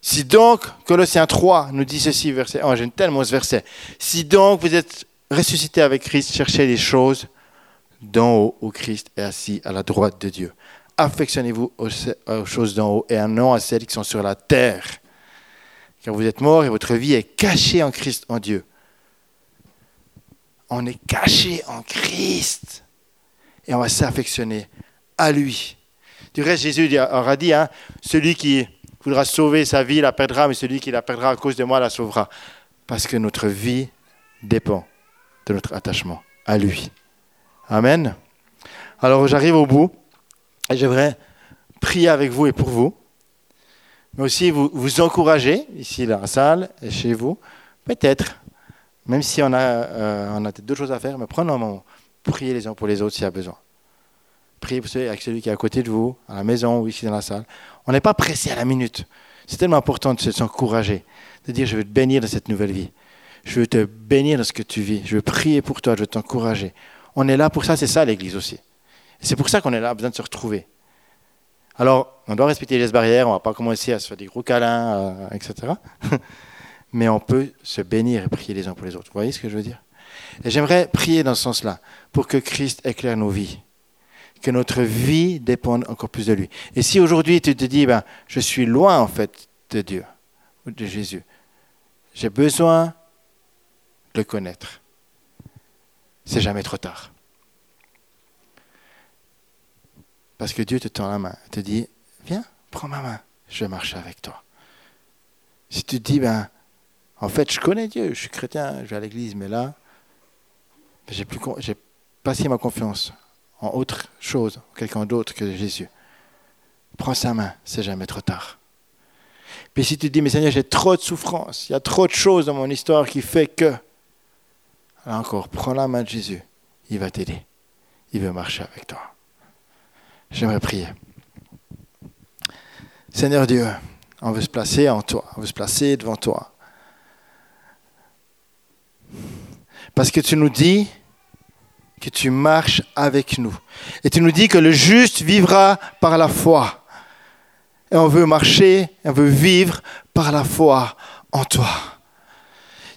Si donc, Colossiens 3 nous dit ceci, verset 1, j'aime tellement ce verset. Si donc vous êtes ressuscité avec Christ, cherchez les choses d'en haut où Christ est assis à la droite de Dieu. Affectionnez-vous aux choses d'en haut et non à celles qui sont sur la terre. Car vous êtes morts et votre vie est cachée en Christ, en Dieu on est caché en Christ et on va s'affectionner à lui. Du reste, Jésus aura dit, hein, celui qui voudra sauver sa vie la perdra, mais celui qui la perdra à cause de moi la sauvera. Parce que notre vie dépend de notre attachement à lui. Amen. Alors j'arrive au bout et j'aimerais prier avec vous et pour vous, mais aussi vous, vous encourager, ici dans la salle et chez vous, peut-être même si on a, euh, a deux choses à faire, mais prenons un moment. Priez les uns pour les autres s'il y a besoin. Priez avec celui qui est à côté de vous, à la maison ou ici dans la salle. On n'est pas pressé à la minute. C'est tellement important de s'encourager, de dire je veux te bénir de cette nouvelle vie. Je veux te bénir de ce que tu vis. Je veux prier pour toi, je veux t'encourager. On est là pour ça, c'est ça l'Église aussi. C'est pour ça qu'on est là, besoin de se retrouver. Alors, on doit respecter les barrières, on ne va pas commencer à se faire des gros câlins, euh, etc. *laughs* mais on peut se bénir et prier les uns pour les autres. Vous voyez ce que je veux dire? Et j'aimerais prier dans ce sens-là, pour que Christ éclaire nos vies, que notre vie dépende encore plus de lui. Et si aujourd'hui tu te dis, ben, je suis loin en fait de Dieu, de Jésus, j'ai besoin de le connaître. C'est jamais trop tard. Parce que Dieu te tend la main, te dit, viens, prends ma main, je vais marcher avec toi. Si tu te dis, ben, en fait, je connais Dieu, je suis chrétien, je vais à l'église, mais là, j'ai, plus, j'ai passé ma confiance en autre chose, quelqu'un d'autre que Jésus. Prends sa main, c'est jamais trop tard. Puis si tu te dis, mais Seigneur, j'ai trop de souffrance, il y a trop de choses dans mon histoire qui fait que. Là encore, prends la main de Jésus, il va t'aider. Il veut marcher avec toi. J'aimerais prier. Seigneur Dieu, on veut se placer en toi, on veut se placer devant toi. Parce que tu nous dis que tu marches avec nous. Et tu nous dis que le juste vivra par la foi. Et on veut marcher, on veut vivre par la foi en toi.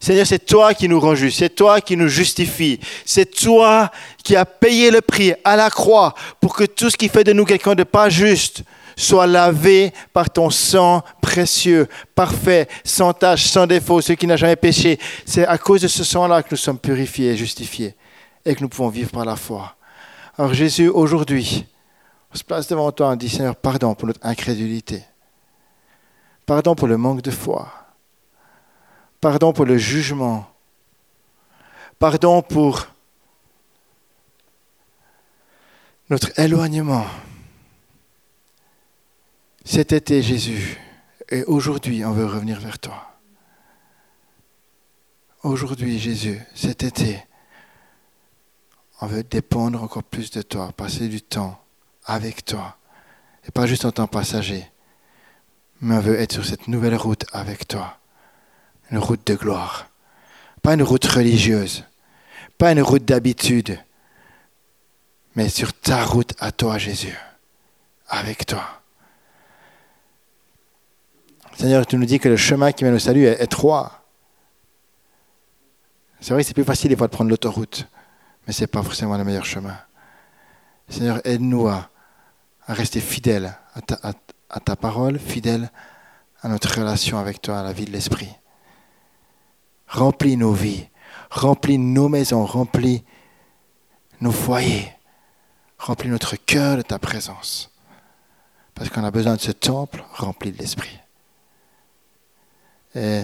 Seigneur, c'est toi qui nous rend juste, c'est toi qui nous justifie, c'est toi qui as payé le prix à la croix pour que tout ce qui fait de nous quelqu'un de pas juste soit lavé par ton sang précieux, parfait, sans tache, sans défaut, ce qui n'a jamais péché. C'est à cause de ce sang-là que nous sommes purifiés et justifiés et que nous pouvons vivre par la foi. Alors Jésus, aujourd'hui, on se place devant toi et dit Seigneur, pardon pour notre incrédulité. Pardon pour le manque de foi. Pardon pour le jugement. Pardon pour notre éloignement Cet été, Jésus, et aujourd'hui, on veut revenir vers toi. Aujourd'hui, Jésus, cet été, on veut dépendre encore plus de toi, passer du temps avec toi, et pas juste en temps passager, mais on veut être sur cette nouvelle route avec toi, une route de gloire, pas une route religieuse, pas une route d'habitude, mais sur ta route à toi, Jésus, avec toi. Seigneur, tu nous dis que le chemin qui mène au salut est étroit. C'est vrai c'est plus facile des fois de prendre l'autoroute, mais ce n'est pas forcément le meilleur chemin. Seigneur, aide-nous à, rester fidèles à ta, à ta parole, fidèles à notre relation avec toi, à la vie de l'Esprit. Remplis nos vies, remplis nos maisons, remplis nos foyers, remplis notre cœur de ta présence. Parce qu'on a besoin de ce temple rempli de l'Esprit. Et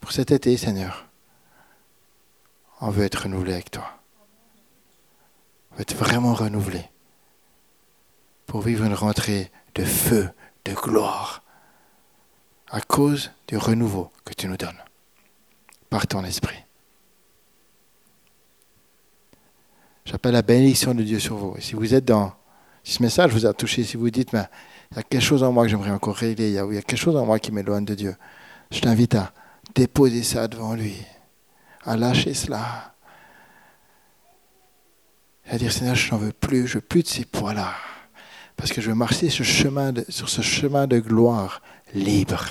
pour cet été, Seigneur, on veut être renouvelé avec toi. On veut être vraiment renouvelé pour vivre une rentrée de feu, de gloire, à cause du renouveau que tu nous donnes par ton esprit. J'appelle la bénédiction de Dieu sur vous. Et si vous êtes dans, si ce message vous a touché, si vous dites, mais il y a quelque chose en moi que j'aimerais encore régler, il y, a, quelque chose en moi qui m'éloigne de Dieu, je t'invite à déposer ça devant lui, à lâcher cela, et à dire Seigneur, je n'en veux plus, je veux plus de ces poids-là, parce que je veux marcher sur ce chemin de gloire libre.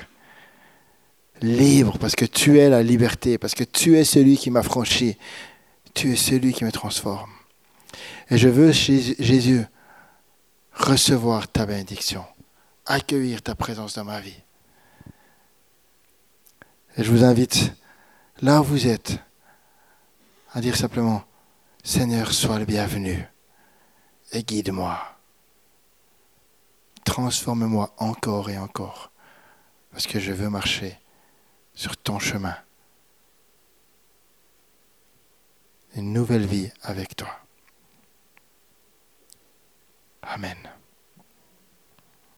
Libre, parce que tu es la liberté, parce que tu es celui qui m'a franchi, tu es celui qui me transforme. Et je veux, Jésus, recevoir ta bénédiction, accueillir ta présence dans ma vie. Et je vous invite, là où vous êtes, à dire simplement, Seigneur, sois le bienvenu et guide-moi. Transforme-moi encore et encore, parce que je veux marcher sur ton chemin. Une nouvelle vie avec toi. Amen.